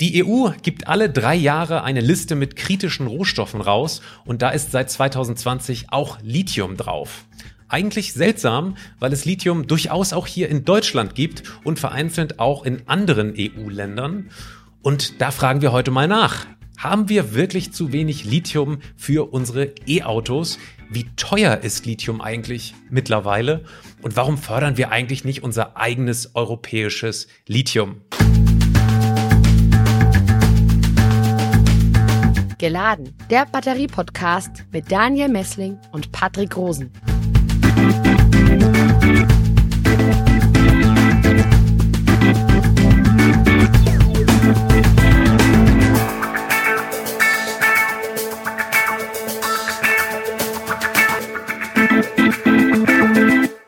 Die EU gibt alle drei Jahre eine Liste mit kritischen Rohstoffen raus und da ist seit 2020 auch Lithium drauf. Eigentlich seltsam, weil es Lithium durchaus auch hier in Deutschland gibt und vereinzelt auch in anderen EU-Ländern. Und da fragen wir heute mal nach. Haben wir wirklich zu wenig Lithium für unsere E-Autos? Wie teuer ist Lithium eigentlich mittlerweile? Und warum fördern wir eigentlich nicht unser eigenes europäisches Lithium? Geladen, der Batterie-Podcast mit Daniel Messling und Patrick Rosen.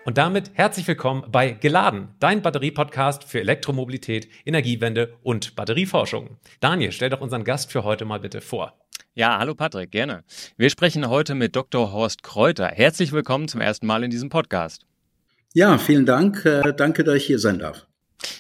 Und damit herzlich willkommen bei Geladen, dein Batterie-Podcast für Elektromobilität, Energiewende und Batterieforschung. Daniel, stell doch unseren Gast für heute mal bitte vor. Ja, hallo Patrick, gerne. Wir sprechen heute mit Dr. Horst Kräuter. Herzlich willkommen zum ersten Mal in diesem Podcast. Ja, vielen Dank. Äh, danke, dass ich hier sein darf.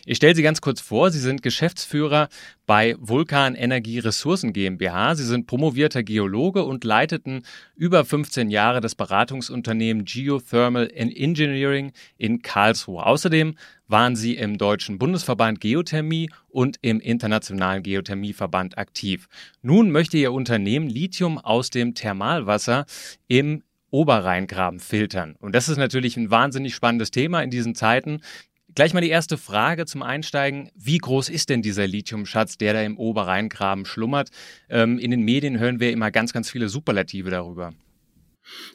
Ich stelle Sie ganz kurz vor. Sie sind Geschäftsführer bei Vulkan Energie Ressourcen GmbH. Sie sind promovierter Geologe und leiteten über 15 Jahre das Beratungsunternehmen Geothermal Engineering in Karlsruhe. Außerdem waren Sie im Deutschen Bundesverband Geothermie und im Internationalen Geothermieverband aktiv. Nun möchte Ihr Unternehmen Lithium aus dem Thermalwasser im Oberrheingraben filtern. Und das ist natürlich ein wahnsinnig spannendes Thema in diesen Zeiten. Gleich mal die erste Frage zum Einsteigen. Wie groß ist denn dieser Lithiumschatz, der da im Oberrheingraben schlummert? Ähm, in den Medien hören wir immer ganz, ganz viele Superlative darüber.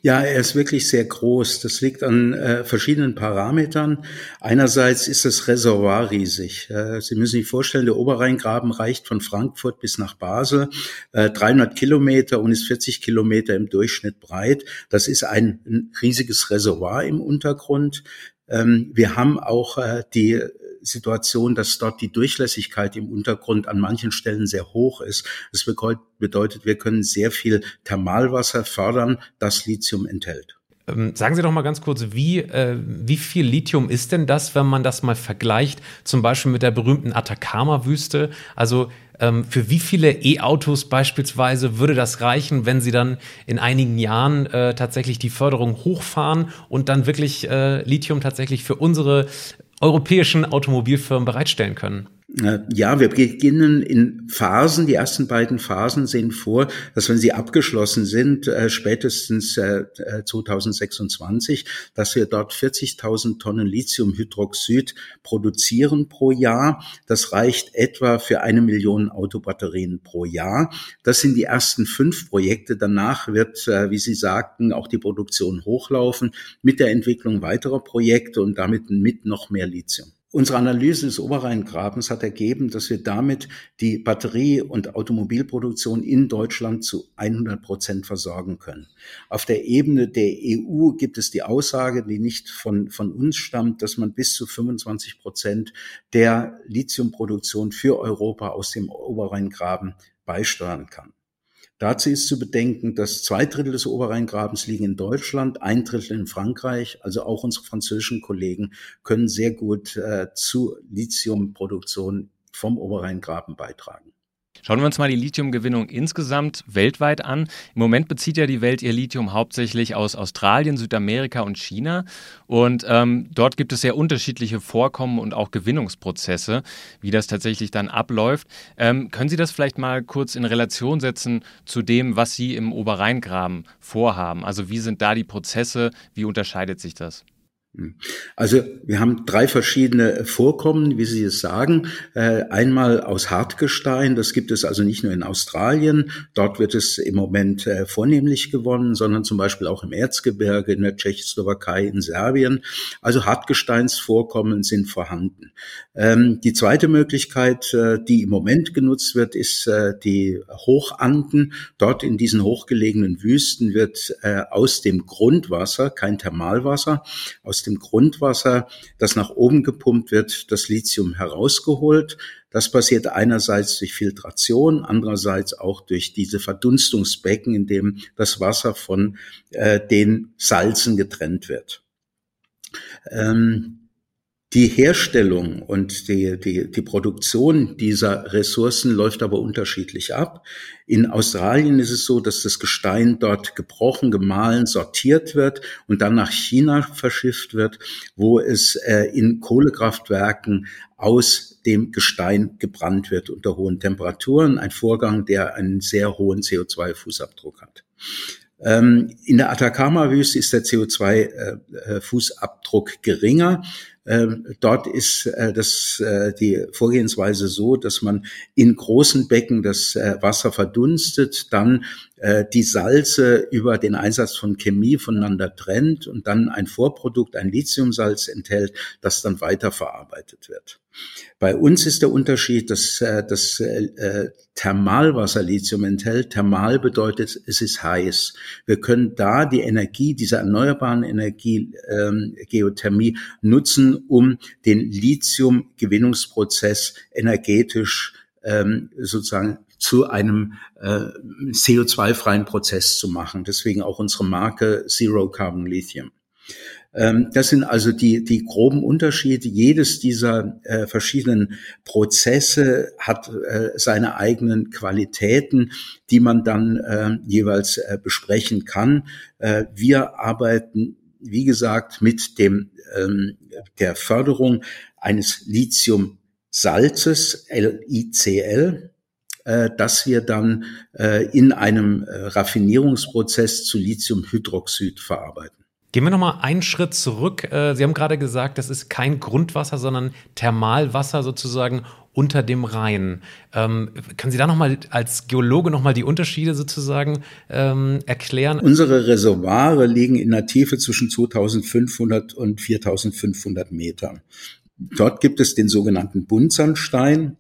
Ja, er ist wirklich sehr groß. Das liegt an äh, verschiedenen Parametern. Einerseits ist das Reservoir riesig. Äh, Sie müssen sich vorstellen, der Oberrheingraben reicht von Frankfurt bis nach Basel, äh, 300 Kilometer und ist 40 Kilometer im Durchschnitt breit. Das ist ein, ein riesiges Reservoir im Untergrund. Ähm, wir haben auch äh, die Situation, dass dort die Durchlässigkeit im Untergrund an manchen Stellen sehr hoch ist. Das bedeutet, wir können sehr viel Thermalwasser fördern, das Lithium enthält. Ähm, sagen Sie doch mal ganz kurz, wie, äh, wie viel Lithium ist denn das, wenn man das mal vergleicht, zum Beispiel mit der berühmten Atacama-Wüste? Also ähm, für wie viele E-Autos beispielsweise würde das reichen, wenn Sie dann in einigen Jahren äh, tatsächlich die Förderung hochfahren und dann wirklich äh, Lithium tatsächlich für unsere europäischen Automobilfirmen bereitstellen können? Äh, ja, wir beginnen in Phasen. Die ersten beiden Phasen sehen vor, dass wenn sie abgeschlossen sind, äh, spätestens 2026, äh, dass wir dort 40.000 Tonnen Lithiumhydroxid produzieren pro Jahr. Das reicht etwa für eine Million Autobatterien pro Jahr. Das sind die ersten fünf Projekte. Danach wird, wie Sie sagten, auch die Produktion hochlaufen mit der Entwicklung weiterer Projekte und damit mit noch mehr Lithium. Unsere Analyse des Oberrheingrabens hat ergeben, dass wir damit die Batterie- und Automobilproduktion in Deutschland zu 100 Prozent versorgen können. Auf der Ebene der EU gibt es die Aussage, die nicht von, von uns stammt, dass man bis zu 25 Prozent der Lithiumproduktion für Europa aus dem Oberrheingraben beisteuern kann. Dazu ist zu bedenken, dass zwei Drittel des Oberrheingrabens liegen in Deutschland, ein Drittel in Frankreich. Also auch unsere französischen Kollegen können sehr gut äh, zu Lithiumproduktion vom Oberrheingraben beitragen. Schauen wir uns mal die Lithiumgewinnung insgesamt weltweit an. Im Moment bezieht ja die Welt ihr Lithium hauptsächlich aus Australien, Südamerika und China. Und ähm, dort gibt es sehr unterschiedliche Vorkommen und auch Gewinnungsprozesse, wie das tatsächlich dann abläuft. Ähm, können Sie das vielleicht mal kurz in Relation setzen zu dem, was Sie im Oberrheingraben vorhaben? Also wie sind da die Prozesse? Wie unterscheidet sich das? Hm. Also wir haben drei verschiedene Vorkommen, wie Sie es sagen. Äh, einmal aus Hartgestein, das gibt es also nicht nur in Australien, dort wird es im Moment äh, vornehmlich gewonnen, sondern zum Beispiel auch im Erzgebirge, in der Tschechoslowakei, in Serbien. Also Hartgesteinsvorkommen sind vorhanden. Ähm, die zweite Möglichkeit, äh, die im Moment genutzt wird, ist die Hochanden. Dort in diesen hochgelegenen Wüsten wird aus dem Grundwasser, kein Thermalwasser, aus dem Grundwasser, das nach oben gepumpt wird, das Lithium herausgeholt. Das passiert einerseits durch Filtration, andererseits auch durch diese Verdunstungsbecken, in dem das Wasser von äh, den Salzen getrennt wird. Ähm, Die Herstellung und die, die, die Produktion dieser Ressourcen läuft aber unterschiedlich ab. In Australien ist es so, dass das Gestein dort gebrochen, gemahlen, sortiert wird und dann nach China verschifft wird, wo es äh, in Kohlekraftwerken aus dem Gestein gebrannt wird unter hohen Temperaturen. Ein Vorgang, der einen sehr hohen CO2-Fußabdruck hat. Ähm, in der Atacama-Wüste ist der CO2-Fußabdruck äh, äh, geringer. Ähm, dort ist äh, das, äh, die Vorgehensweise so, dass man in großen Becken das äh, Wasser verdunstet, dann die Salze über den Einsatz von Chemie voneinander trennt und dann ein Vorprodukt, ein Lithiumsalz enthält, das dann weiterverarbeitet wird. Bei uns ist der Unterschied, dass das Thermalwasser Lithium enthält. Thermal bedeutet, es ist heiß. Wir können da die Energie, dieser erneuerbaren Energie, ähm, Geothermie nutzen, um den Lithium-Gewinnungsprozess energetisch ähm, sozusagen zu einem äh, CO2-freien Prozess zu machen. Deswegen auch unsere Marke Zero Carbon Lithium. Ähm, das sind also die, die groben Unterschiede. Jedes dieser äh, verschiedenen Prozesse hat äh, seine eigenen Qualitäten, die man dann äh, jeweils äh, besprechen kann. Äh, wir arbeiten, wie gesagt, mit dem, ähm, der Förderung eines Lithium-Salzes, LICL, äh, dass wir dann äh, in einem Raffinierungsprozess zu Lithiumhydroxid verarbeiten. Gehen wir nochmal einen Schritt zurück. Äh, Sie haben gerade gesagt, das ist kein Grundwasser, sondern Thermalwasser sozusagen unter dem Rhein. Ähm, können Sie da nochmal als Geologe nochmal die Unterschiede sozusagen ähm, erklären? Unsere Reservoire liegen in einer Tiefe zwischen 2500 und 4500 Metern. Dort gibt es den sogenannten Buntsandstein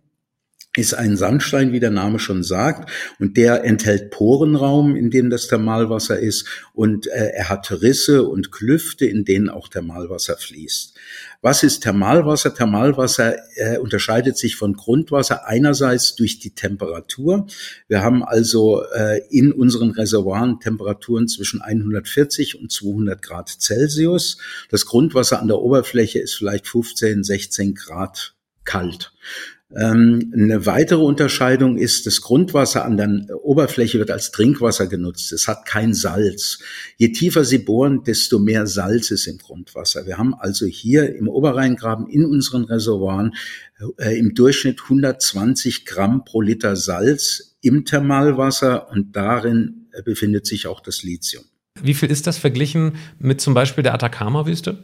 ist ein Sandstein, wie der Name schon sagt, und der enthält Porenraum, in dem das Thermalwasser ist, und äh, er hat Risse und Klüfte, in denen auch Thermalwasser fließt. Was ist Thermalwasser? Thermalwasser äh, unterscheidet sich von Grundwasser einerseits durch die Temperatur. Wir haben also äh, in unseren Reservoiren Temperaturen zwischen 140 und 200 Grad Celsius. Das Grundwasser an der Oberfläche ist vielleicht 15, 16 Grad kalt. Ähm, eine weitere Unterscheidung ist, das Grundwasser an der Oberfläche wird als Trinkwasser genutzt. Es hat kein Salz. Je tiefer Sie bohren, desto mehr Salz ist im Grundwasser. Wir haben also hier im Oberrheingraben in unseren Reservoiren äh, im Durchschnitt 120 Gramm pro Liter Salz im Thermalwasser und darin äh, befindet sich auch das Lithium. Wie viel ist das verglichen mit zum Beispiel der Atacama-Wüste?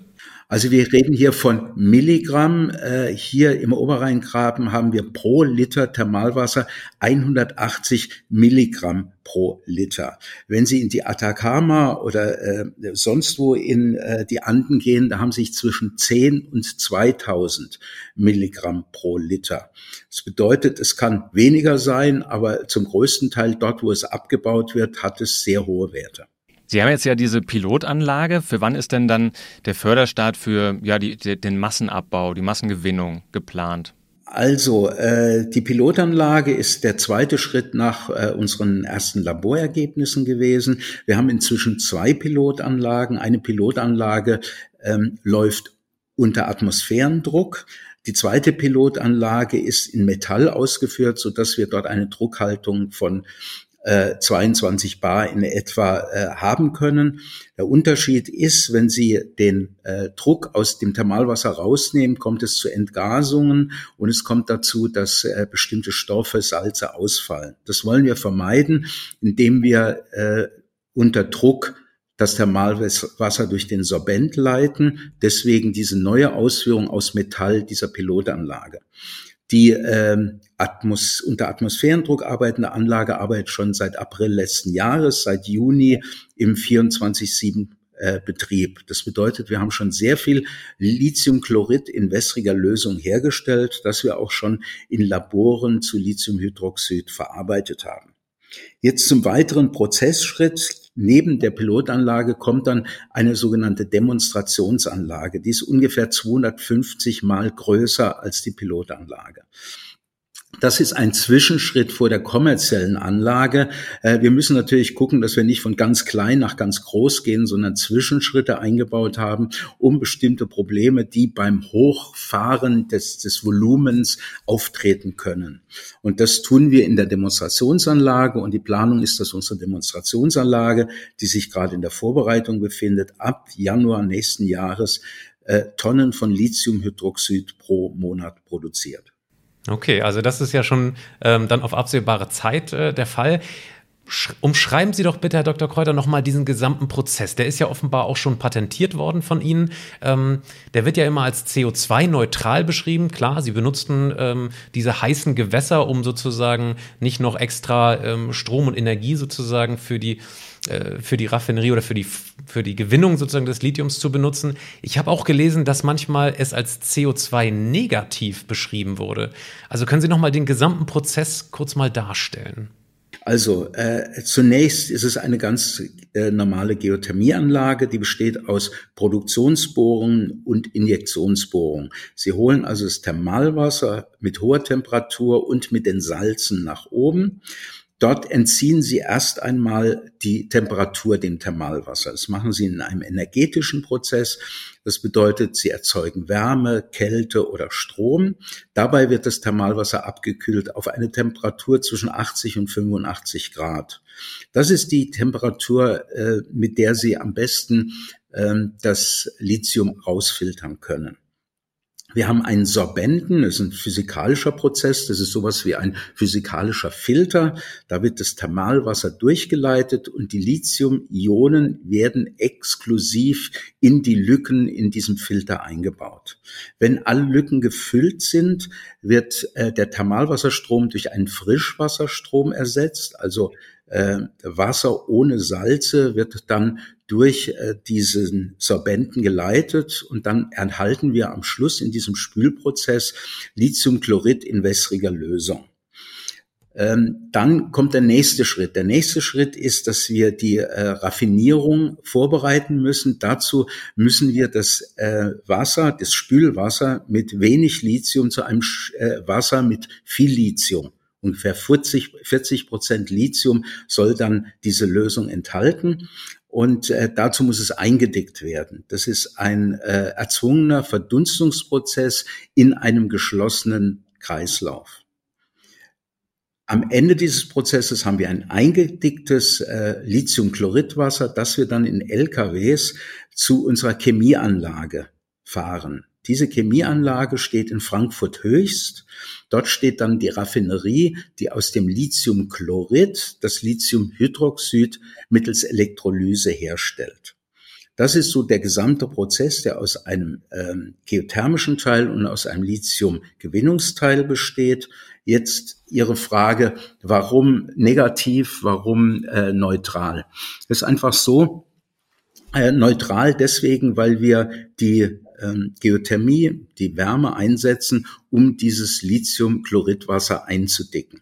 Also wir reden hier von Milligramm. Äh, hier im Oberrheingraben haben wir pro Liter Thermalwasser 180 Milligramm pro Liter. Wenn Sie in die Atacama oder äh, sonst wo in äh, die Anden gehen, da haben Sie zwischen 10 und 2000 Milligramm pro Liter. Das bedeutet, es kann weniger sein, aber zum größten Teil dort, wo es abgebaut wird, hat es sehr hohe Werte. Sie haben jetzt ja diese Pilotanlage. Für wann ist denn dann der Förderstart für ja, die, den Massenabbau, die Massengewinnung geplant? Also, äh, die Pilotanlage ist der zweite Schritt nach äh, unseren ersten Laborergebnissen gewesen. Wir haben inzwischen zwei Pilotanlagen. Eine Pilotanlage ähm, läuft unter Atmosphärendruck. Die zweite Pilotanlage ist in Metall ausgeführt, so dass wir dort eine Druckhaltung von 22 äh, Bar in etwa äh, haben können. Der Unterschied ist, wenn Sie den äh, Druck aus dem Thermalwasser rausnehmen, kommt es zu Entgasungen und es kommt dazu, dass äh, bestimmte Stoffe, Salze ausfallen. Das wollen wir vermeiden, indem wir äh, unter Druck das Thermalwasser durch den Sorbent leiten. Deswegen diese neue Ausführung aus Metall dieser Pilotanlage. Die ähm, Atmos unter Atmosphärendruck arbeitende Anlage arbeitet schon seit April letzten Jahres, seit Juni im 24-7 äh. Das bedeutet, wir haben schon sehr viel Lithiumchlorid in wässriger Lösung hergestellt, das wir auch schon in Laboren zu Lithiumhydroxid verarbeitet haben. Jetzt zum weiteren Prozessschritt. Neben der Pilotanlage kommt dann eine sogenannte Demonstrationsanlage. Die ist ungefähr 250 mal größer als die Pilotanlage. Das ist ein Zwischenschritt vor der kommerziellen Anlage. Äh, wir müssen natürlich gucken, dass wir nicht von ganz klein nach ganz groß gehen, sondern Zwischenschritte eingebaut haben, um bestimmte Probleme, die beim Hochfahren des, des Volumens auftreten können. Und das tun wir in der Demonstrationsanlage. Und die Planung ist, dass unsere Demonstrationsanlage, die sich gerade in der Vorbereitung befindet, ab Januar nächsten Jahres äh, Tonnen von Lithiumhydroxid pro Monat produziert. Okay, also das ist ja schon ähm, dann auf absehbare Zeit äh, der Fall. Umschreiben Sie doch bitte, Herr Dr. Kräuter, nochmal diesen gesamten Prozess. Der ist ja offenbar auch schon patentiert worden von Ihnen. Ähm, der wird ja immer als CO2-neutral beschrieben. Klar, Sie benutzten ähm, diese heißen Gewässer, um sozusagen nicht noch extra ähm, Strom und Energie sozusagen für die äh, für die Raffinerie oder für die, für die Gewinnung sozusagen des Lithiums zu benutzen. Ich habe auch gelesen, dass manchmal es als CO2 negativ beschrieben wurde. Also können Sie noch mal den gesamten Prozess kurz mal darstellen? Also äh, zunächst ist es eine ganz äh, normale Geothermieanlage, die besteht aus Produktionsbohrungen und Injektionsbohrungen. Sie holen also das Thermalwasser mit hoher Temperatur und mit den Salzen nach oben. Dort entziehen Sie erst einmal die Temperatur dem Thermalwasser. Das machen Sie in einem energetischen Prozess. Das bedeutet, Sie erzeugen Wärme, Kälte oder Strom. Dabei wird das Thermalwasser abgekühlt auf eine Temperatur zwischen 80 und 85 Grad. Das ist die Temperatur, äh, mit der Sie am besten ähm, das Lithium rausfiltern können. Wir haben einen Sorbenten, das ist ein physikalischer Prozess, das ist sowas wie ein physikalischer Filter. Da wird das Thermalwasser durchgeleitet und die Lithium-Ionen werden exklusiv in die Lücken in diesem Filter eingebaut. Wenn alle Lücken gefüllt sind, wird äh, der Thermalwasserstrom durch einen Frischwasserstrom ersetzt, also Wasser ohne Salze wird dann durch äh, diesen Sorbenten geleitet und dann erhalten wir am Schluss in diesem Spülprozess Lithiumchlorid in wässriger Lösung. Ähm, dann kommt der nächste Schritt. Der nächste Schritt ist, dass wir die äh, Raffinierung vorbereiten müssen. Dazu müssen wir das äh, Wasser, das Spülwasser mit wenig Lithium zu einem äh, Wasser mit viel Lithium ungefähr 40, 40 Prozent Lithium soll dann diese Lösung enthalten. Und äh, dazu muss es eingedickt werden. Das ist ein äh, erzwungener Verdunstungsprozess in einem geschlossenen Kreislauf. Am Ende dieses Prozesses haben wir ein eingedicktes äh, Lithiumchloridwasser, das wir dann in LKWs zu unserer Chemieanlage fahren. Diese Chemieanlage steht in Frankfurt Höchst. Dort steht dann die Raffinerie, die aus dem Lithiumchlorid das Lithiumhydroxid mittels Elektrolyse herstellt. Das ist so der gesamte Prozess, der aus einem ähm, geothermischen Teil und aus einem Lithiumgewinnungsteil besteht. Jetzt Ihre Frage, warum negativ, warum äh, neutral? Das ist einfach so, äh, neutral deswegen, weil wir die ähm, Geothermie, die Wärme einsetzen, um dieses Lithiumchloridwasser einzudicken.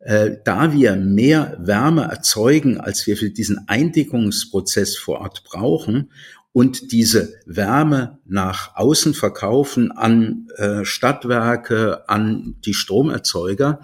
Äh, da wir mehr Wärme erzeugen, als wir für diesen Eindickungsprozess vor Ort brauchen und diese Wärme nach außen verkaufen an äh, Stadtwerke, an die Stromerzeuger,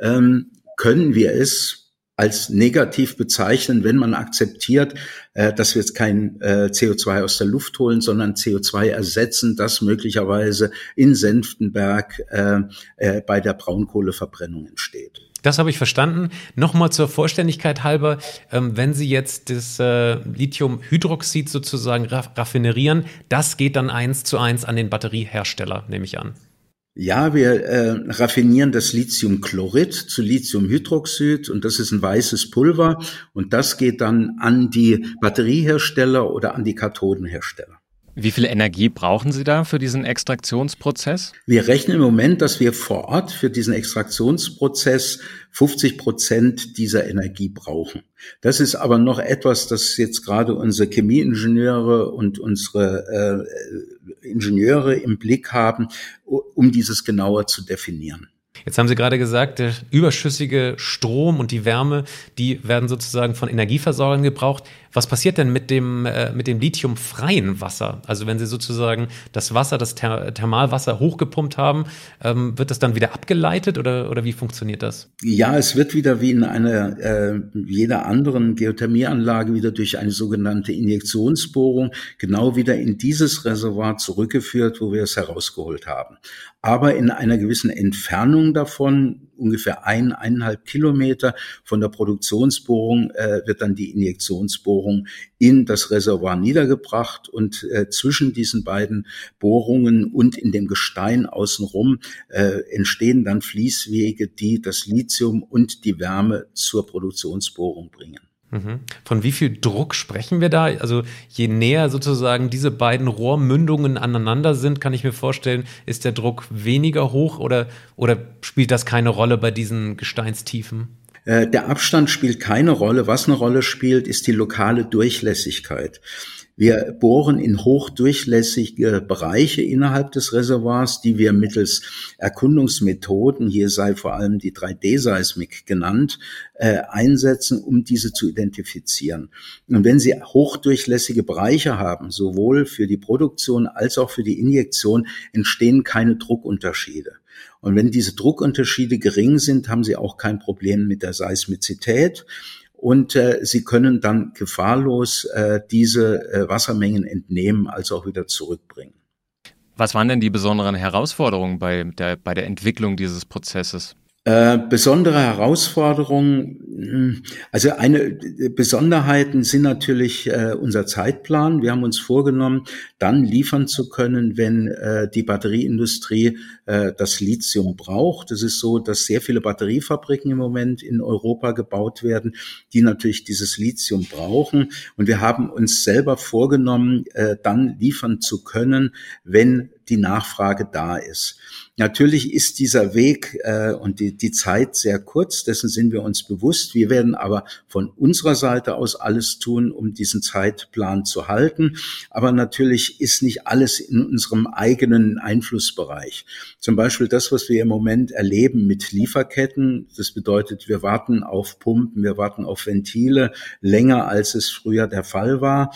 ähm, können wir es als negativ bezeichnen, wenn man akzeptiert, äh, dass wir jetzt kein äh, CO2 aus der Luft holen, sondern CO2 ersetzen, das möglicherweise in Senftenberg äh, äh, bei der Braunkohleverbrennung entsteht. Das habe ich verstanden. Nochmal zur Vollständigkeit halber, ähm, wenn Sie jetzt das äh, Lithiumhydroxid sozusagen raffinerieren, das geht dann eins zu eins an den Batteriehersteller, nehme ich an. Ja, wir äh, raffinieren das Lithiumchlorid zu Lithiumhydroxid und das ist ein weißes Pulver und das geht dann an die Batteriehersteller oder an die Kathodenhersteller. Wie viel Energie brauchen Sie da für diesen Extraktionsprozess? Wir rechnen im Moment, dass wir vor Ort für diesen Extraktionsprozess 50 Prozent dieser Energie brauchen. Das ist aber noch etwas, das jetzt gerade unsere Chemieingenieure und unsere äh, Ingenieure im Blick haben, um dieses genauer zu definieren. Jetzt haben Sie gerade gesagt, der überschüssige Strom und die Wärme, die werden sozusagen von Energieversorgern gebraucht. Was passiert denn mit dem, äh, mit dem lithiumfreien Wasser? Also wenn Sie sozusagen das Wasser, das Ther Thermalwasser hochgepumpt haben, ähm, wird das dann wieder abgeleitet oder, oder wie funktioniert das? Ja, es wird wieder wie in einer äh, jeder anderen Geothermieanlage wieder durch eine sogenannte Injektionsbohrung genau wieder in dieses Reservoir zurückgeführt, wo wir es herausgeholt haben aber in einer gewissen Entfernung davon, ungefähr ein, eineinhalb Kilometer von der Produktionsbohrung, äh, wird dann die Injektionsbohrung in das Reservoir niedergebracht und äh, zwischen diesen beiden Bohrungen und in dem Gestein außenrum äh, entstehen dann Fließwege, die das Lithium und die Wärme zur Produktionsbohrung bringen. Von wie viel Druck sprechen wir da? Also je näher sozusagen diese beiden Rohrmündungen aneinander sind, kann ich mir vorstellen, ist der Druck weniger hoch oder, oder spielt das keine Rolle bei diesen Gesteinstiefen? Äh, der Abstand spielt keine Rolle. Was eine Rolle spielt, ist die lokale Durchlässigkeit. Wir bohren in hochdurchlässige Bereiche innerhalb des Reservoirs, die wir mittels Erkundungsmethoden, hier sei vor allem die 3D-Seismik genannt, äh, einsetzen, um diese zu identifizieren. Und wenn Sie hochdurchlässige Bereiche haben, sowohl für die Produktion als auch für die Injektion, entstehen keine Druckunterschiede. Und wenn diese Druckunterschiede gering sind, haben Sie auch kein Problem mit der Seismizität und äh, sie können dann gefahrlos äh, diese äh, Wassermengen entnehmen, als auch wieder zurückbringen. Was waren denn die besonderen Herausforderungen bei der, bei der Entwicklung dieses Prozesses? Äh, besondere Herausforderungen, hm, also eine Besonderheiten sind natürlich äh, unser Zeitplan. Wir haben uns vorgenommen, dann liefern zu können, wenn äh, die Batterieindustrie äh, das Lithium braucht. Es ist so, dass sehr viele Batteriefabriken im Moment in Europa gebaut werden, die natürlich dieses Lithium brauchen. Und wir haben uns selber vorgenommen, äh, dann liefern zu können, wenn die Nachfrage da ist. Natürlich ist dieser Weg äh, und die, die Zeit sehr kurz, dessen sind wir uns bewusst. Wir werden aber von unserer Seite aus alles tun, um diesen Zeitplan zu halten. Aber natürlich ist nicht alles in unserem eigenen Einflussbereich. Zum Beispiel das, was wir im Moment erleben mit Lieferketten. Das bedeutet, wir warten auf Pumpen, wir warten auf Ventile länger, als es früher der Fall war.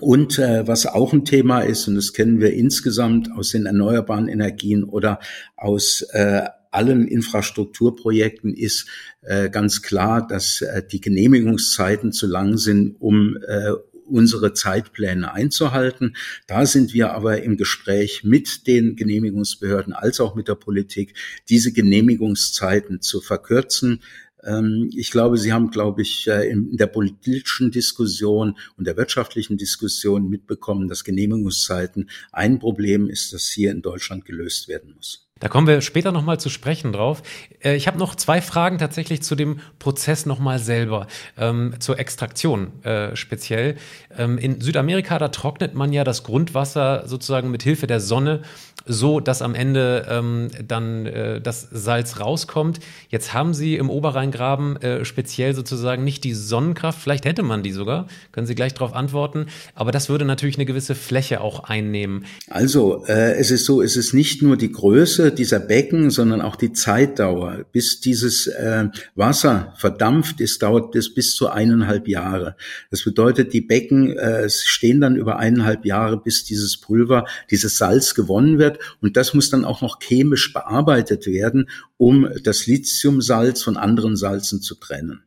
Und äh, was auch ein Thema ist, und das kennen wir insgesamt aus den erneuerbaren Energien oder aus äh, allen Infrastrukturprojekten ist äh, ganz klar, dass äh, die Genehmigungszeiten zu lang sind, um äh, unsere Zeitpläne einzuhalten. Da sind wir aber im Gespräch mit den Genehmigungsbehörden als auch mit der Politik, diese Genehmigungszeiten zu verkürzen. Ähm, ich glaube, Sie haben, glaube ich, äh, in der politischen Diskussion und der wirtschaftlichen Diskussion mitbekommen, dass Genehmigungszeiten ein Problem ist, das hier in Deutschland gelöst werden muss. Da kommen wir später nochmal zu sprechen drauf. Äh, ich habe noch zwei Fragen tatsächlich zu dem Prozess nochmal selber, ähm, zur Extraktion äh, speziell. Ähm, in Südamerika, da trocknet man ja das Grundwasser sozusagen mit Hilfe der Sonne so, dass am Ende ähm, dann äh, das Salz rauskommt. Jetzt haben Sie im Oberrheingraben äh, speziell sozusagen nicht die Sonnenkraft, vielleicht hätte man die sogar, können Sie gleich darauf antworten, aber das würde natürlich eine gewisse Fläche auch einnehmen. Also, äh, es ist so, es ist nicht nur die Größe dieser Becken, sondern auch die Zeitdauer. Bis dieses äh, Wasser verdampft ist, dauert es bis zu eineinhalb Jahre. Das bedeutet, die Becken äh, stehen dann über eineinhalb Jahre, bis dieses Pulver, dieses Salz gewonnen wird und das muss dann auch noch chemisch bearbeitet werden, um das Lithiumsalz von anderen Salzen zu trennen.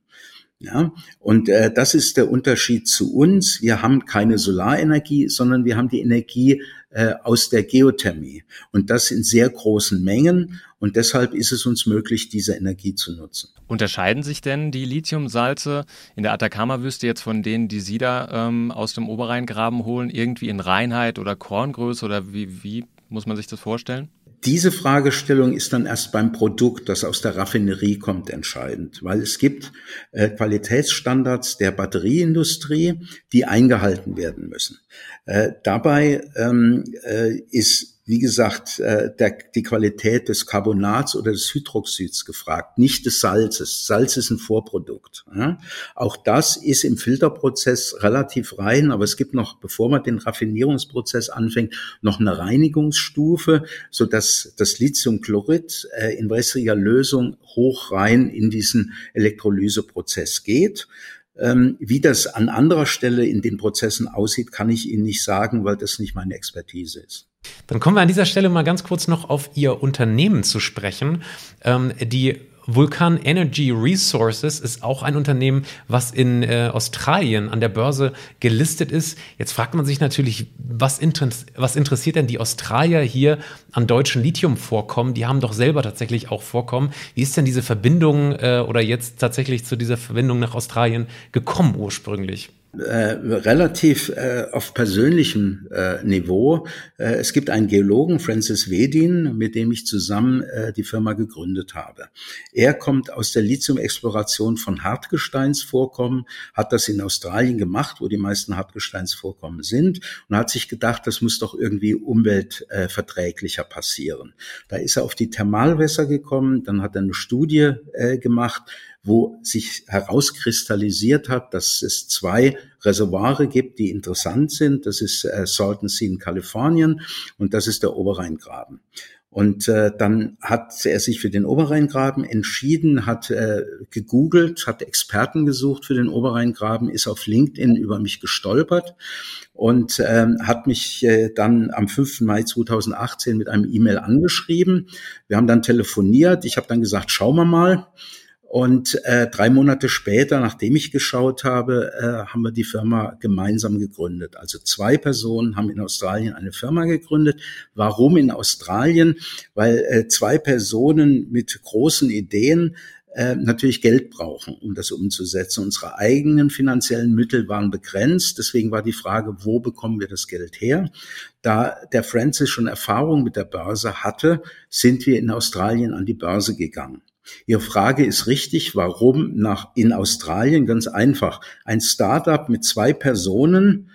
Ja, und äh, das ist der Unterschied zu uns. Wir haben keine Solarenergie, sondern wir haben die Energie äh, aus der Geothermie und das in sehr großen Mengen. Und deshalb ist es uns möglich, diese Energie zu nutzen. Unterscheiden sich denn die Lithiumsalze in der Atacama-Wüste jetzt von denen, die Sie da ähm, aus dem Oberrheingraben holen, irgendwie in Reinheit oder Korngröße oder wie, wie muss man sich das vorstellen? Diese Fragestellung ist dann erst beim Produkt, das aus der Raffinerie kommt, entscheidend, weil es gibt äh, Qualitätsstandards der Batterieindustrie, die eingehalten werden müssen. Äh, dabei ähm, äh, ist wie gesagt, äh, der, die Qualität des Carbonats oder des Hydroxids gefragt, nicht des Salzes. Salz ist ein Vorprodukt. Ja? Auch das ist im Filterprozess relativ rein, aber es gibt noch, bevor man den Raffinierungsprozess anfängt, noch eine Reinigungsstufe, so dass das Lithiumchlorid äh, in wässriger Lösung hoch rein in diesen Elektrolyseprozess geht. Ähm, wie das an anderer Stelle in den Prozessen aussieht, kann ich Ihnen nicht sagen, weil das nicht meine Expertise ist. Dann kommen wir an dieser Stelle mal ganz kurz noch auf Ihr Unternehmen zu sprechen. Ähm, die Vulcan Energy Resources ist auch ein Unternehmen, was in äh, Australien an der Börse gelistet ist. Jetzt fragt man sich natürlich, was, inter was interessiert denn die Australier hier an deutschen Lithiumvorkommen? Die haben doch selber tatsächlich auch Vorkommen. Wie ist denn diese Verbindung äh, oder jetzt tatsächlich zu dieser Verbindung nach Australien gekommen ursprünglich? Äh, relativ äh, auf persönlichem äh, Niveau. Äh, es gibt einen Geologen, Francis Wedin, mit dem ich zusammen äh, die Firma gegründet habe. Er kommt aus der Lithium-Exploration von Hartgesteinsvorkommen, hat das in Australien gemacht, wo die meisten Hartgesteinsvorkommen sind, und hat sich gedacht, das muss doch irgendwie umweltverträglicher passieren. Da ist er auf die Thermalwässer gekommen, dann hat er eine Studie äh, gemacht, wo sich herauskristallisiert hat, dass es zwei Reservoire gibt, die interessant sind. Das ist äh, Salton Sea in Kalifornien und das ist der Oberrheingraben. Und äh, dann hat er sich für den Oberrheingraben entschieden, hat äh, gegoogelt, hat Experten gesucht für den Oberrheingraben, ist auf LinkedIn über mich gestolpert und äh, hat mich äh, dann am 5. Mai 2018 mit einem E-Mail angeschrieben. Wir haben dann telefoniert. Ich habe dann gesagt, schauen wir mal. Und äh, drei Monate später, nachdem ich geschaut habe, äh, haben wir die Firma gemeinsam gegründet. Also zwei Personen haben in Australien eine Firma gegründet. Warum in Australien? Weil äh, zwei Personen mit großen Ideen äh, natürlich Geld brauchen, um das umzusetzen. Unsere eigenen finanziellen Mittel waren begrenzt. Deswegen war die Frage, wo bekommen wir das Geld her? Da der Francis schon Erfahrung mit der Börse hatte, sind wir in Australien an die Börse gegangen. Ihre Frage ist richtig. Warum nach, in Australien? Ganz einfach. Ein Startup mit zwei Personen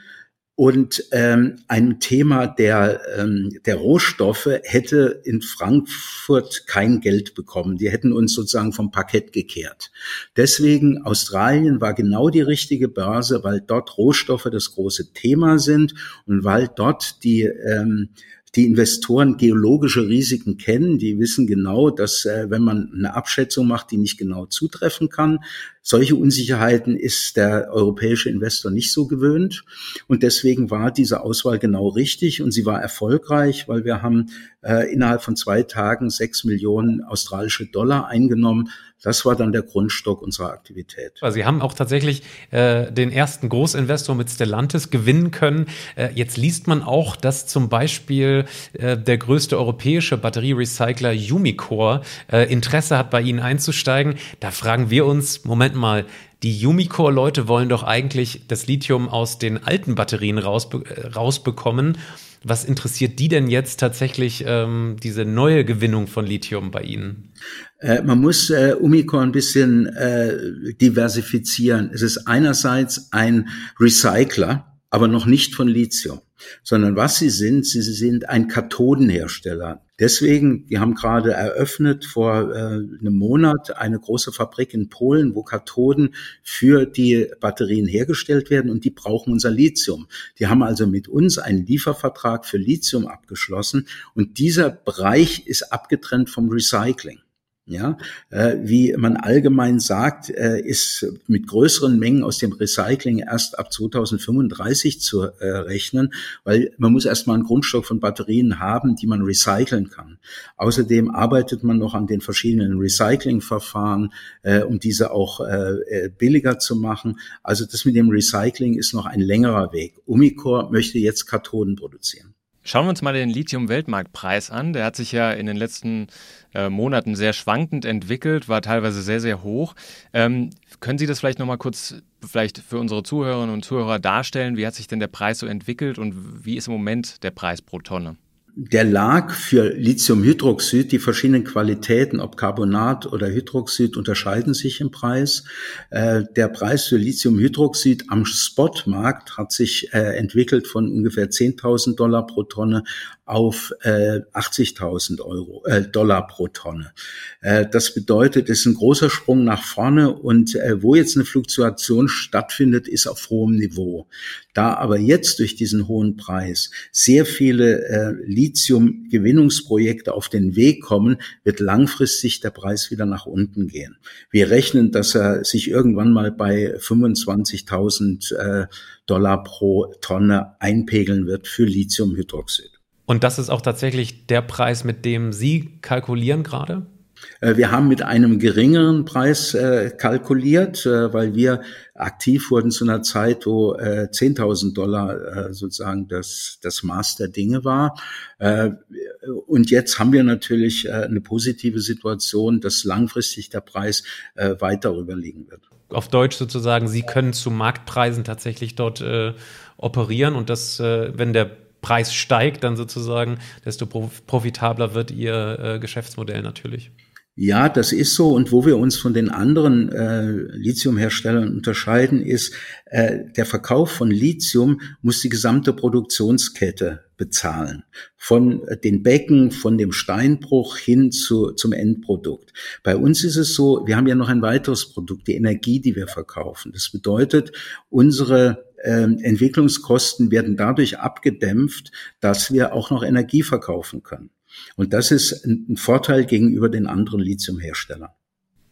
und ähm, ein Thema der, ähm, der Rohstoffe hätte in Frankfurt kein Geld bekommen. Die hätten uns sozusagen vom Parkett gekehrt. Deswegen Australien war genau die richtige Börse, weil dort Rohstoffe das große Thema sind und weil dort die ähm, die Investoren geologische Risiken kennen, die wissen genau, dass äh, wenn man eine Abschätzung macht, die nicht genau zutreffen kann, solche Unsicherheiten ist der europäische Investor nicht so gewöhnt. Und deswegen war diese Auswahl genau richtig und sie war erfolgreich, weil wir haben äh, innerhalb von zwei Tagen sechs Millionen australische Dollar eingenommen. Das war dann der Grundstock unserer Aktivität. Sie haben auch tatsächlich äh, den ersten Großinvestor mit Stellantis gewinnen können. Äh, jetzt liest man auch, dass zum Beispiel äh, der größte europäische Batterierecycler Umicore äh, Interesse hat, bei Ihnen einzusteigen. Da fragen wir uns, Moment mal, die Umicore-Leute wollen doch eigentlich das Lithium aus den alten Batterien rausbe äh, rausbekommen. Was interessiert die denn jetzt tatsächlich, ähm, diese neue Gewinnung von Lithium bei Ihnen? Äh, man muss äh, Umicore ein bisschen äh, diversifizieren. Es ist einerseits ein Recycler, aber noch nicht von Lithium, sondern was sie sind, sie sind ein Kathodenhersteller. Deswegen, wir haben gerade eröffnet vor äh, einem Monat eine große Fabrik in Polen, wo Kathoden für die Batterien hergestellt werden und die brauchen unser Lithium. Die haben also mit uns einen Liefervertrag für Lithium abgeschlossen und dieser Bereich ist abgetrennt vom Recycling. Ja, äh, wie man allgemein sagt, äh, ist mit größeren Mengen aus dem Recycling erst ab 2035 zu äh, rechnen, weil man muss erstmal einen Grundstock von Batterien haben, die man recyceln kann. Außerdem arbeitet man noch an den verschiedenen Recyclingverfahren, äh, um diese auch äh, äh, billiger zu machen. Also das mit dem Recycling ist noch ein längerer Weg. Umicore möchte jetzt Kathoden produzieren. Schauen wir uns mal den Lithium-Weltmarktpreis an. Der hat sich ja in den letzten äh, Monaten sehr schwankend entwickelt, war teilweise sehr, sehr hoch. Ähm, können Sie das vielleicht nochmal kurz vielleicht für unsere Zuhörerinnen und Zuhörer darstellen? Wie hat sich denn der Preis so entwickelt und wie ist im Moment der Preis pro Tonne? der lag für Lithiumhydroxid, die verschiedenen Qualitäten, ob Carbonat oder Hydroxid, unterscheiden sich im Preis. Äh, der Preis für Lithiumhydroxid am Spotmarkt hat sich äh, entwickelt von ungefähr 10.000 Dollar pro Tonne auf äh, 80.000 Euro äh, Dollar pro Tonne. Äh, das bedeutet, es ist ein großer Sprung nach vorne und äh, wo jetzt eine Fluktuation stattfindet, ist auf hohem Niveau. Da aber jetzt durch diesen hohen Preis sehr viele äh, Lithium-Gewinnungsprojekte auf den Weg kommen, wird langfristig der Preis wieder nach unten gehen. Wir rechnen, dass er sich irgendwann mal bei 25.000 äh, Dollar pro Tonne einpegeln wird für Lithiumhydroxid. Und das ist auch tatsächlich der Preis, mit dem Sie kalkulieren gerade? Äh, wir haben mit einem geringeren Preis äh, kalkuliert, äh, weil wir aktiv wurden zu einer Zeit, wo äh, 10.000 Dollar äh, sozusagen das, das Maß der Dinge war. Äh, und jetzt haben wir natürlich eine positive Situation, dass langfristig der Preis äh, weiter rüberliegen wird. Auf Deutsch sozusagen, Sie können zu Marktpreisen tatsächlich dort operieren und das, wenn der Preis steigt, dann sozusagen, desto profitabler wird Ihr äh, Geschäftsmodell natürlich. Ja, das ist so. Und wo wir uns von den anderen äh, Lithiumherstellern unterscheiden, ist, äh, der Verkauf von Lithium muss die gesamte Produktionskette bezahlen. Von den Becken, von dem Steinbruch hin zu, zum Endprodukt. Bei uns ist es so, wir haben ja noch ein weiteres Produkt, die Energie, die wir verkaufen. Das bedeutet, unsere äh, Entwicklungskosten werden dadurch abgedämpft, dass wir auch noch Energie verkaufen können. Und das ist ein Vorteil gegenüber den anderen Lithiumherstellern.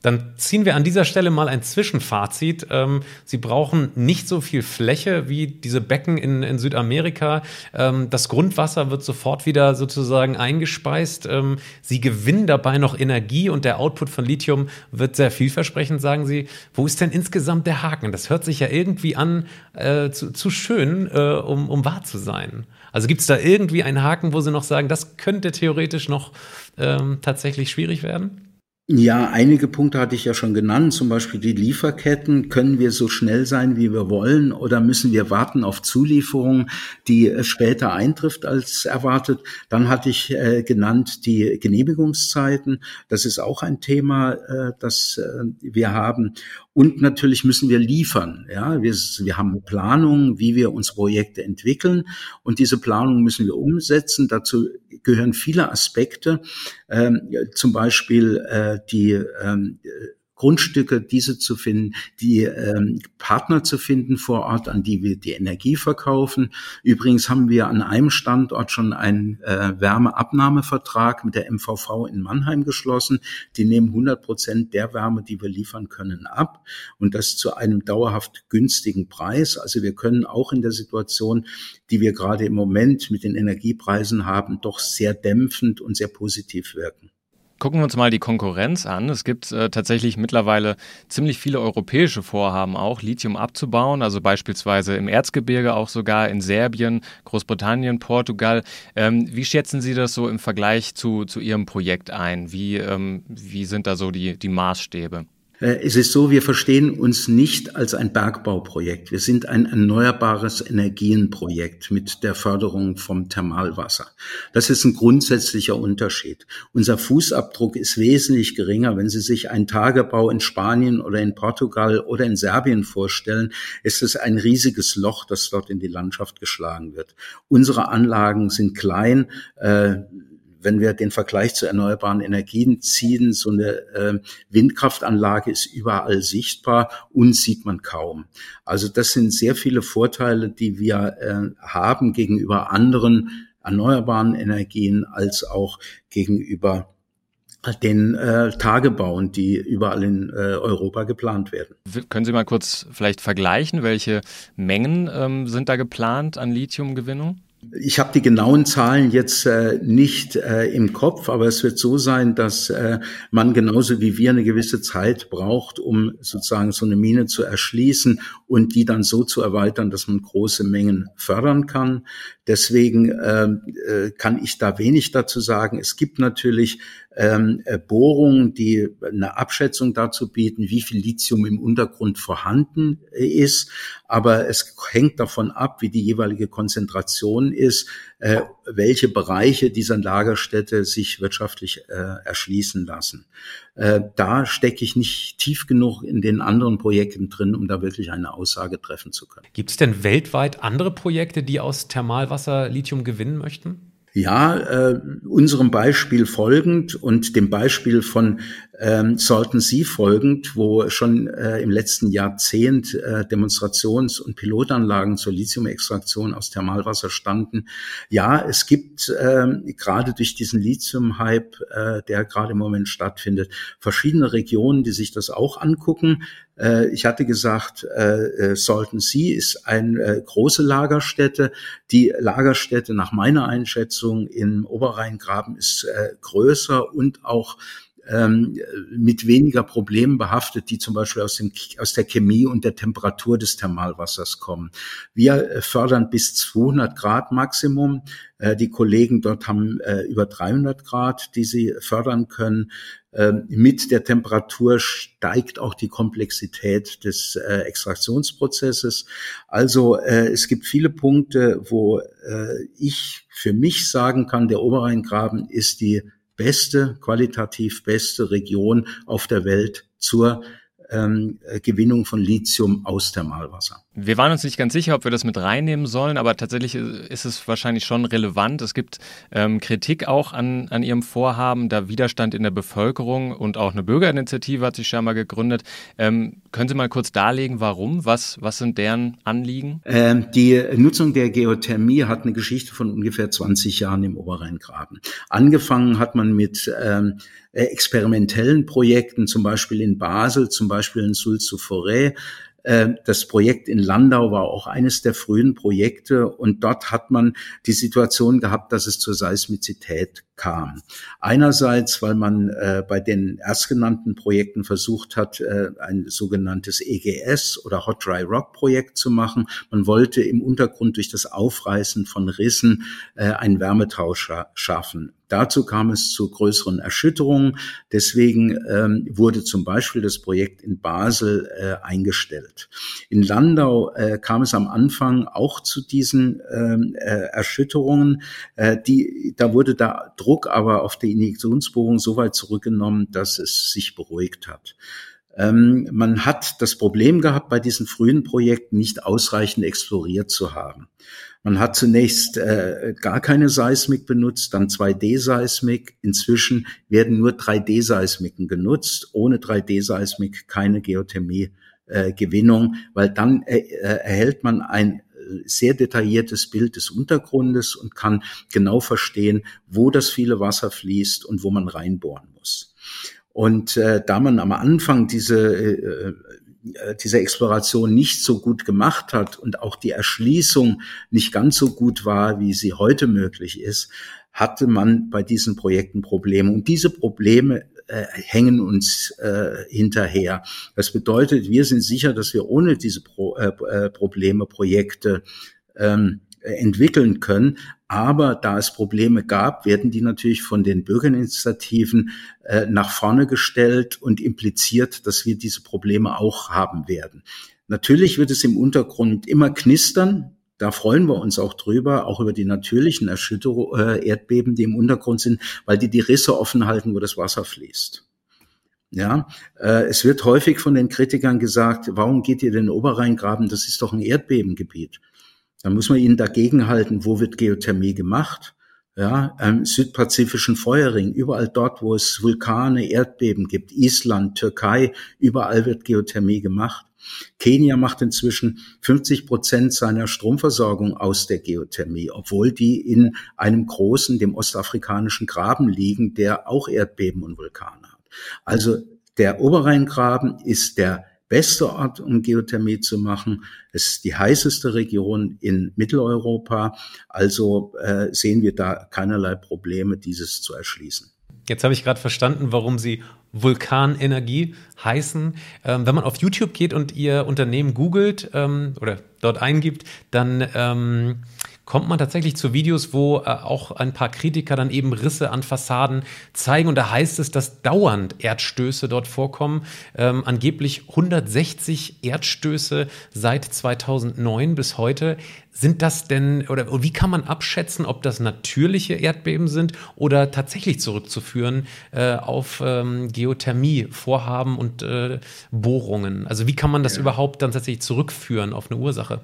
Dann ziehen wir an dieser Stelle mal ein Zwischenfazit. Ähm, Sie brauchen nicht so viel Fläche wie diese Becken in, in Südamerika. Ähm, das Grundwasser wird sofort wieder sozusagen eingespeist. Ähm, Sie gewinnen dabei noch Energie und der Output von Lithium wird sehr vielversprechend, sagen Sie. Wo ist denn insgesamt der Haken? Das hört sich ja irgendwie an äh, zu, zu, schön, äh, um, um wahr zu sein. Also gibt es da irgendwie einen Haken, wo Sie noch sagen, das könnte theoretisch noch ähm, tatsächlich schwierig werden? Ja, einige Punkte hatte ich ja schon genannt, zum Beispiel die Lieferketten. Können wir so schnell sein, wie wir wollen, oder müssen wir warten auf Zulieferung, die äh, später eintrifft als erwartet? Dann hatte ich äh, genannt die Genehmigungszeiten. Das ist auch ein Thema, äh, das äh, wir haben. Und natürlich müssen wir liefern. Ja, wir, wir haben Planungen, wie wir unsere Projekte entwickeln. Und diese Planungen müssen wir umsetzen. Dazu gehören viele Aspekte, ähm, zum Beispiel äh, die ähm, Grundstücke, diese zu finden, die ähm, Partner zu finden vor Ort, an die wir die Energie verkaufen. Übrigens haben wir an einem Standort schon einen äh, Wärmeabnahmevertrag mit der MVV in Mannheim geschlossen. Die nehmen 100 Prozent der Wärme, die wir liefern können, ab und das zu einem dauerhaft günstigen Preis. Also wir können auch in der Situation, die wir gerade im Moment mit den Energiepreisen haben, doch sehr dämpfend und sehr positiv wirken. Gucken wir uns mal die Konkurrenz an. Es gibt äh, tatsächlich mittlerweile ziemlich viele europäische Vorhaben auch, Lithium abzubauen, also beispielsweise im Erzgebirge, auch sogar in Serbien, Großbritannien, Portugal. Ähm, wie schätzen Sie das so im Vergleich zu, zu Ihrem Projekt ein? Wie, ähm, wie sind da so die, die Maßstäbe? Äh, es ist so, wir verstehen uns nicht als ein Bergbauprojekt. Wir sind ein erneuerbares Energienprojekt mit der Förderung vom Thermalwasser. Das ist ein grundsätzlicher Unterschied. Unser Fußabdruck ist wesentlich geringer. Wenn Sie sich einen Tagebau in Spanien oder in Portugal oder in Serbien vorstellen, ist es ein riesiges Loch, das dort in die Landschaft geschlagen wird. Unsere Anlagen sind klein. Äh, wenn wir den Vergleich zu erneuerbaren Energien ziehen, so eine äh, Windkraftanlage ist überall sichtbar und sieht man kaum. Also das sind sehr viele Vorteile, die wir äh, haben gegenüber anderen erneuerbaren Energien als auch gegenüber den äh, Tagebauen, die überall in äh, Europa geplant werden. Können Sie mal kurz vielleicht vergleichen, welche Mengen ähm, sind da geplant an Lithiumgewinnung? Ich habe die genauen Zahlen jetzt äh, nicht äh, im Kopf, aber es wird so sein, dass äh, man genauso wie wir eine gewisse Zeit braucht, um sozusagen so eine Mine zu erschließen und die dann so zu erweitern, dass man große Mengen fördern kann. Deswegen ähm, äh, kann ich da wenig dazu sagen. Es gibt natürlich ähm, äh, Bohrungen, die eine Abschätzung dazu bieten, wie viel Lithium im Untergrund vorhanden äh, ist. Aber es hängt davon ab, wie die jeweilige Konzentration ist, äh, welche Bereiche dieser Lagerstätte sich wirtschaftlich äh, erschließen lassen. Äh, da stecke ich nicht tief genug in den anderen Projekten drin, um da wirklich eine Aussage treffen zu können. Gibt es denn weltweit andere Projekte, die aus Thermalwasser Lithium gewinnen möchten? Ja, äh, unserem Beispiel folgend und dem Beispiel von ähm, Salton Sea folgend, wo schon äh, im letzten Jahrzehnt äh, Demonstrations- und Pilotanlagen zur Lithiumextraktion aus Thermalwasser standen. Ja, es gibt äh, gerade durch diesen Lithium-Hype, äh, der gerade im Moment stattfindet, verschiedene Regionen, die sich das auch angucken. Äh, ich hatte gesagt, äh, äh, Salton Sea ist eine große Lagerstätte. Die Lagerstätte nach meiner Einschätzung im Oberrheingraben ist größer und auch ähm, mit weniger Problemen behaftet, die zum Beispiel aus, dem, aus der Chemie und der Temperatur des Thermalwassers kommen. Wir fördern bis 200 Grad Maximum. die Kollegen dort haben über 300 Grad, die sie fördern können. Ähm, mit der Temperatur steigt auch die Komplexität des äh, Extraktionsprozesses. Also äh, es gibt viele Punkte, wo äh, ich für mich sagen kann, der Oberrheingraben ist die beste, qualitativ beste Region auf der Welt zur ähm, Gewinnung von Lithium aus Thermalwasser. Wir waren uns nicht ganz sicher, ob wir das mit reinnehmen sollen, aber tatsächlich ist es wahrscheinlich schon relevant. Es gibt ähm, Kritik auch an, an Ihrem Vorhaben, da Widerstand in der Bevölkerung und auch eine Bürgerinitiative hat sich scheinbar gegründet. Ähm, können Sie mal kurz darlegen, warum? Was, was sind deren Anliegen? Ähm, die Nutzung der Geothermie hat eine Geschichte von ungefähr 20 Jahren im Oberrheingraben. Angefangen hat man mit ähm, experimentellen Projekten, zum Beispiel in Basel, zum Beispiel in Sulz-sur-Forêt, äh, das Projekt in Landau war auch eines der frühen Projekte und dort hat man die Situation gehabt, dass es zur Seismizität kam. Einerseits, weil man äh, bei den erstgenannten Projekten versucht hat, äh, ein sogenanntes EGS oder Hot Dry Rock Projekt zu machen. Man wollte im Untergrund durch das Aufreißen von Rissen äh, einen Wärmetausch schaffen. Dazu kam es zu größeren Erschütterungen. Deswegen ähm, wurde zum Beispiel das Projekt in Basel äh, eingestellt. In Landau äh, kam es am Anfang auch zu diesen ähm, äh, Erschütterungen. Äh, die, da wurde da Druck aber auf die Injektionsbohrung so weit zurückgenommen, dass es sich beruhigt hat. Ähm, man hat das Problem gehabt, bei diesen frühen Projekten nicht ausreichend exploriert zu haben. Man hat zunächst äh, gar keine Seismik benutzt, dann 2D-Seismik. Inzwischen werden nur 3D-Seismiken genutzt. Ohne 3D-Seismik keine Geothermie-Gewinnung, äh, weil dann äh, äh, erhält man ein sehr detailliertes Bild des Untergrundes und kann genau verstehen, wo das viele Wasser fließt und wo man reinbohren muss. Und äh, da man am Anfang diese äh, äh, diese Exploration nicht so gut gemacht hat und auch die Erschließung nicht ganz so gut war, wie sie heute möglich ist, hatte man bei diesen Projekten Probleme. Und diese Probleme äh, hängen uns äh, hinterher. Das bedeutet, wir sind sicher, dass wir ohne diese Pro, äh, äh Probleme Projekte ähm, entwickeln können. Aber da es Probleme gab, werden die natürlich von den Bürgerinitiativen äh, nach vorne gestellt und impliziert, dass wir diese Probleme auch haben werden. Natürlich wird es im Untergrund immer knistern. Da freuen wir uns auch drüber, auch über die natürlichen Erschütterungen, äh, Erdbeben, die im Untergrund sind, weil die die Risse offen halten, wo das Wasser fließt. Ja, äh, es wird häufig von den Kritikern gesagt, warum geht ihr den Oberrheingraben? Das ist doch ein Erdbebengebiet. Dann muss man ihnen dagegen halten, wo wird Geothermie gemacht? Ja, im südpazifischen Feuerring, überall dort, wo es Vulkane, Erdbeben gibt, Island, Türkei, überall wird Geothermie gemacht. Kenia macht inzwischen 50 Prozent seiner Stromversorgung aus der Geothermie, obwohl die in einem großen, dem ostafrikanischen Graben liegen, der auch Erdbeben und Vulkane hat. Also der Oberrheingraben ist der beste Ort, um Geothermie zu machen. Es ist die heißeste Region in Mitteleuropa. Also äh, sehen wir da keinerlei Probleme, dieses zu erschließen. Jetzt habe ich gerade verstanden, warum Sie Vulkanenergie heißen. Ähm, wenn man auf YouTube geht und Ihr Unternehmen googelt ähm, oder dort eingibt, dann ähm, kommt man tatsächlich zu Videos, wo äh, auch ein paar Kritiker dann eben Risse an Fassaden zeigen. Und da heißt es, dass dauernd Erdstöße dort vorkommen. Ähm, angeblich 160 Erdstöße seit 2009 bis heute. Sind das denn, oder wie kann man abschätzen, ob das natürliche Erdbeben sind oder tatsächlich zurückzuführen äh, auf ähm, Geothermie-Vorhaben und äh, Bohrungen? Also wie kann man das ja. überhaupt dann tatsächlich zurückführen auf eine Ursache?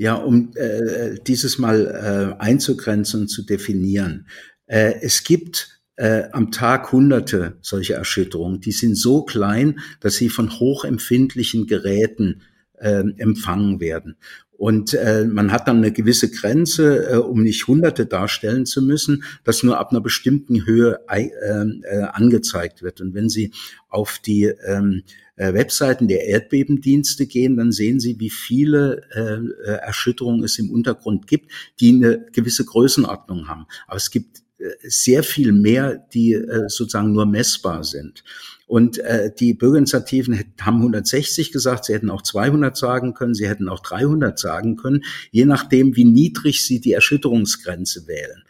Ja, um äh, dieses mal äh, einzugrenzen und zu definieren. Äh, es gibt äh, am Tag hunderte solcher Erschütterungen. Die sind so klein, dass sie von hochempfindlichen Geräten äh, empfangen werden. Und äh, man hat dann eine gewisse Grenze, äh, um nicht Hunderte darstellen zu müssen, dass nur ab einer bestimmten Höhe äh, äh, angezeigt wird. Und wenn Sie auf die ähm, äh, Webseiten der Erdbebendienste gehen, dann sehen Sie, wie viele äh, Erschütterungen es im Untergrund gibt, die eine gewisse Größenordnung haben. Aber es gibt äh, sehr viel mehr, die äh, sozusagen nur messbar sind. Und äh, die Bürgerinitiativen haben 160 gesagt, sie hätten auch 200 sagen können, sie hätten auch 300 sagen können, je nachdem, wie niedrig sie die Erschütterungsgrenze wählen.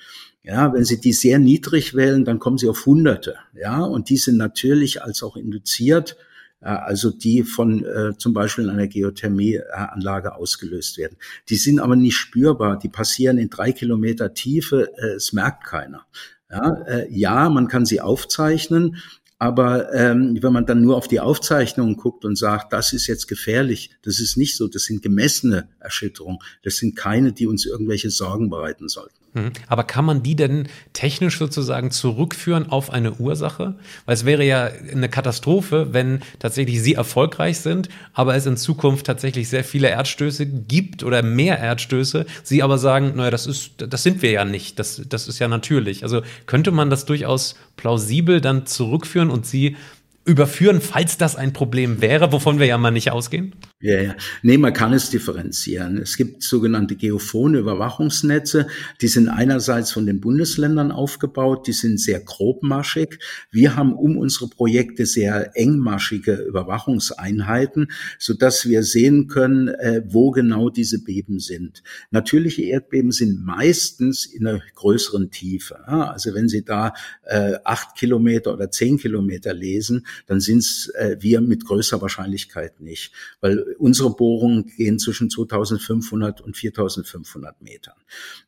Ja, wenn Sie die sehr niedrig wählen, dann kommen Sie auf Hunderte. Ja, und die sind natürlich als auch induziert also die von äh, zum Beispiel in einer Geothermieanlage ausgelöst werden. Die sind aber nicht spürbar, die passieren in drei Kilometer Tiefe, äh, es merkt keiner. Ja, äh, ja, man kann sie aufzeichnen, aber ähm, wenn man dann nur auf die Aufzeichnungen guckt und sagt, das ist jetzt gefährlich, das ist nicht so, das sind gemessene Erschütterungen, das sind keine, die uns irgendwelche Sorgen bereiten sollten. Mhm. Aber kann man die denn technisch sozusagen zurückführen auf eine Ursache? Weil es wäre ja eine Katastrophe, wenn tatsächlich sie erfolgreich sind, aber es in Zukunft tatsächlich sehr viele Erdstöße gibt oder mehr Erdstöße, sie aber sagen, naja, das ist, das sind wir ja nicht, das, das ist ja natürlich. Also könnte man das durchaus plausibel dann zurückführen und sie überführen, falls das ein Problem wäre, wovon wir ja mal nicht ausgehen? Ja, ja. Nee, man kann es differenzieren. Es gibt sogenannte geophone Überwachungsnetze. Die sind einerseits von den Bundesländern aufgebaut. Die sind sehr grobmaschig. Wir haben um unsere Projekte sehr engmaschige Überwachungseinheiten, so dass wir sehen können, äh, wo genau diese Beben sind. Natürliche Erdbeben sind meistens in einer größeren Tiefe. Also wenn Sie da äh, acht Kilometer oder zehn Kilometer lesen, dann sind es äh, wir mit größer Wahrscheinlichkeit nicht, weil unsere Bohrungen gehen zwischen 2500 und 4500 Metern.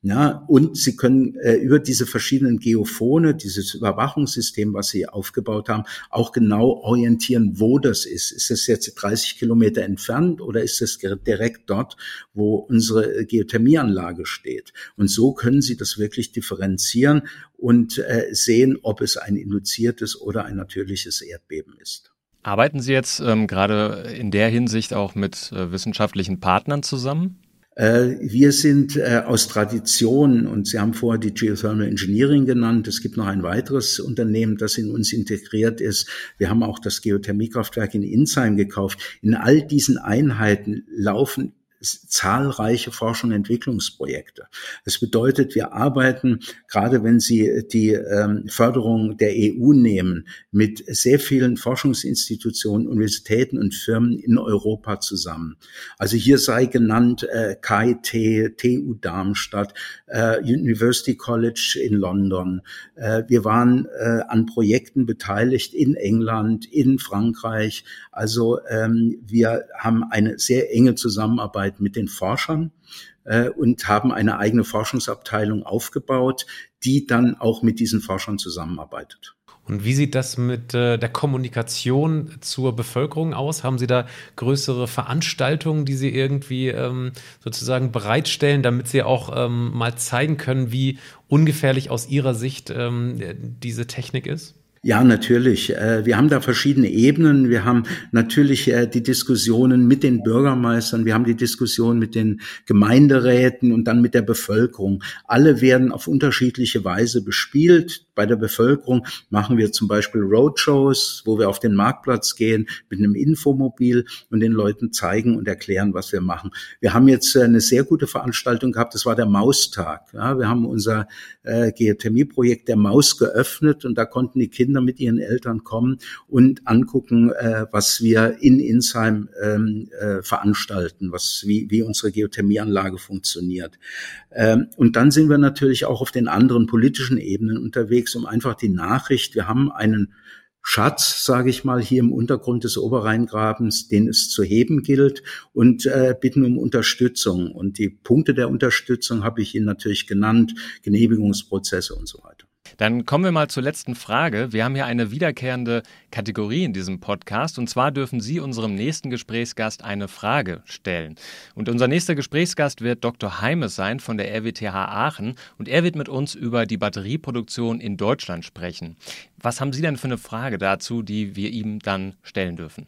Ja, und Sie können äh, über diese verschiedenen Geophone, dieses Überwachungssystem, was Sie aufgebaut haben, auch genau orientieren, wo das ist. Ist es jetzt 30 Kilometer entfernt oder ist es direkt dort, wo unsere Geothermieanlage steht? Und so können Sie das wirklich differenzieren und äh, sehen, ob es ein induziertes oder ein natürliches Erdbeben ist. Arbeiten Sie jetzt ähm, gerade in der Hinsicht auch mit äh, wissenschaftlichen Partnern zusammen? Äh, wir sind äh, aus Tradition, und Sie haben vorher die Geothermal Engineering genannt, es gibt noch ein weiteres Unternehmen, das in uns integriert ist. Wir haben auch das Geothermiekraftwerk in Insheim gekauft. In all diesen Einheiten laufen zahlreiche Forschung und Entwicklungsprojekte. Das bedeutet, wir arbeiten, gerade wenn Sie die ähm, Förderung der EU nehmen, mit sehr vielen Forschungsinstitutionen, Universitäten und Firmen in Europa zusammen. Also hier sei genannt äh, KIT, TU Darmstadt, äh, University College in London. Äh, wir waren äh, an Projekten beteiligt in England, in Frankreich. Also ähm, wir haben eine sehr enge Zusammenarbeit Zusammenarbeit mit den Forschern äh, und haben eine eigene Forschungsabteilung aufgebaut, die dann auch mit diesen Forschern zusammenarbeitet. Und wie sieht das mit äh, der Kommunikation zur Bevölkerung aus? Haben Sie da größere Veranstaltungen, die Sie irgendwie ähm, sozusagen bereitstellen, damit Sie auch ähm, mal zeigen können, wie ungefährlich aus Ihrer Sicht ähm, diese Technik ist? Ja, natürlich. Äh, wir haben da verschiedene Ebenen. Wir haben natürlich äh, die Diskussionen mit den Bürgermeistern, wir haben die Diskussion mit den Gemeinderäten und dann mit der Bevölkerung. Alle werden auf unterschiedliche Weise bespielt. Bei der Bevölkerung machen wir zum Beispiel Roadshows, wo wir auf den Marktplatz gehen mit einem Infomobil und den Leuten zeigen und erklären, was wir machen. Wir haben jetzt äh, eine sehr gute Veranstaltung gehabt. Das war der Maustag. Ja, wir haben unser äh, Geothermieprojekt der Maus geöffnet und da konnten die Kinder mit ihren Eltern kommen und angucken, äh, was wir in Insheim ähm, äh, veranstalten, was wie, wie unsere Geothermieanlage funktioniert. Ähm, und dann sind wir natürlich auch auf den anderen politischen Ebenen unterwegs unterwegs, um einfach die Nachricht, wir haben einen Schatz, sage ich mal, hier im Untergrund des Oberrheingrabens, den es zu heben gilt und äh, bitten um Unterstützung. Und die Punkte der Unterstützung habe ich Ihnen natürlich genannt, Genehmigungsprozesse und so weiter. Dann kommen wir mal zur letzten Frage. Wir haben hier eine wiederkehrende Kategorie in diesem Podcast und zwar dürfen Sie unserem nächsten Gesprächsgast eine Frage stellen. Und unser nächster Gesprächsgast wird Dr. Heimes sein von der RWTH Aachen und er wird mit uns über die Batterieproduktion in Deutschland sprechen. Was haben Sie denn für eine Frage dazu, die wir ihm dann stellen dürfen?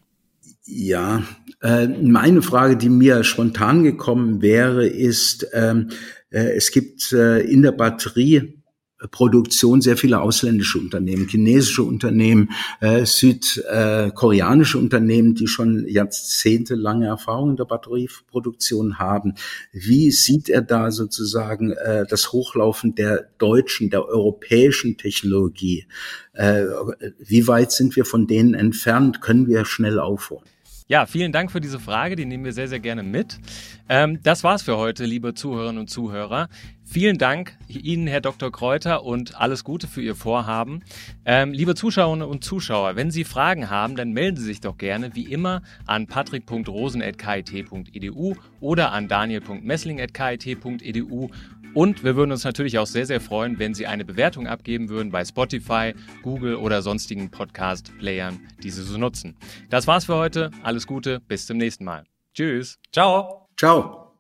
Ja, äh, meine Frage, die mir spontan gekommen wäre, ist, ähm, äh, es gibt äh, in der Batterie Produktion sehr viele ausländische Unternehmen, chinesische Unternehmen, äh, südkoreanische Unternehmen, die schon jahrzehntelange Erfahrung in der Batterieproduktion haben. Wie sieht er da sozusagen äh, das Hochlaufen der deutschen, der europäischen Technologie? Äh, wie weit sind wir von denen entfernt? Können wir schnell aufholen? Ja, vielen Dank für diese Frage, die nehmen wir sehr, sehr gerne mit. Ähm, das war's für heute, liebe Zuhörerinnen und Zuhörer. Vielen Dank Ihnen, Herr Dr. Kräuter, und alles Gute für Ihr Vorhaben. Ähm, liebe Zuschauerinnen und Zuschauer, wenn Sie Fragen haben, dann melden Sie sich doch gerne wie immer an patrick.rosen.kit.edu oder an daniel.messling.kit.edu. Und wir würden uns natürlich auch sehr, sehr freuen, wenn Sie eine Bewertung abgeben würden bei Spotify, Google oder sonstigen Podcast-Playern, die Sie so nutzen. Das war's für heute. Alles Gute, bis zum nächsten Mal. Tschüss. Ciao. Ciao.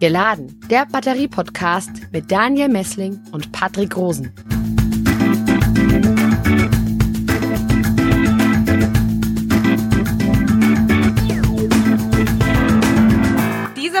Geladen, der Batterie-Podcast mit Daniel Messling und Patrick Rosen.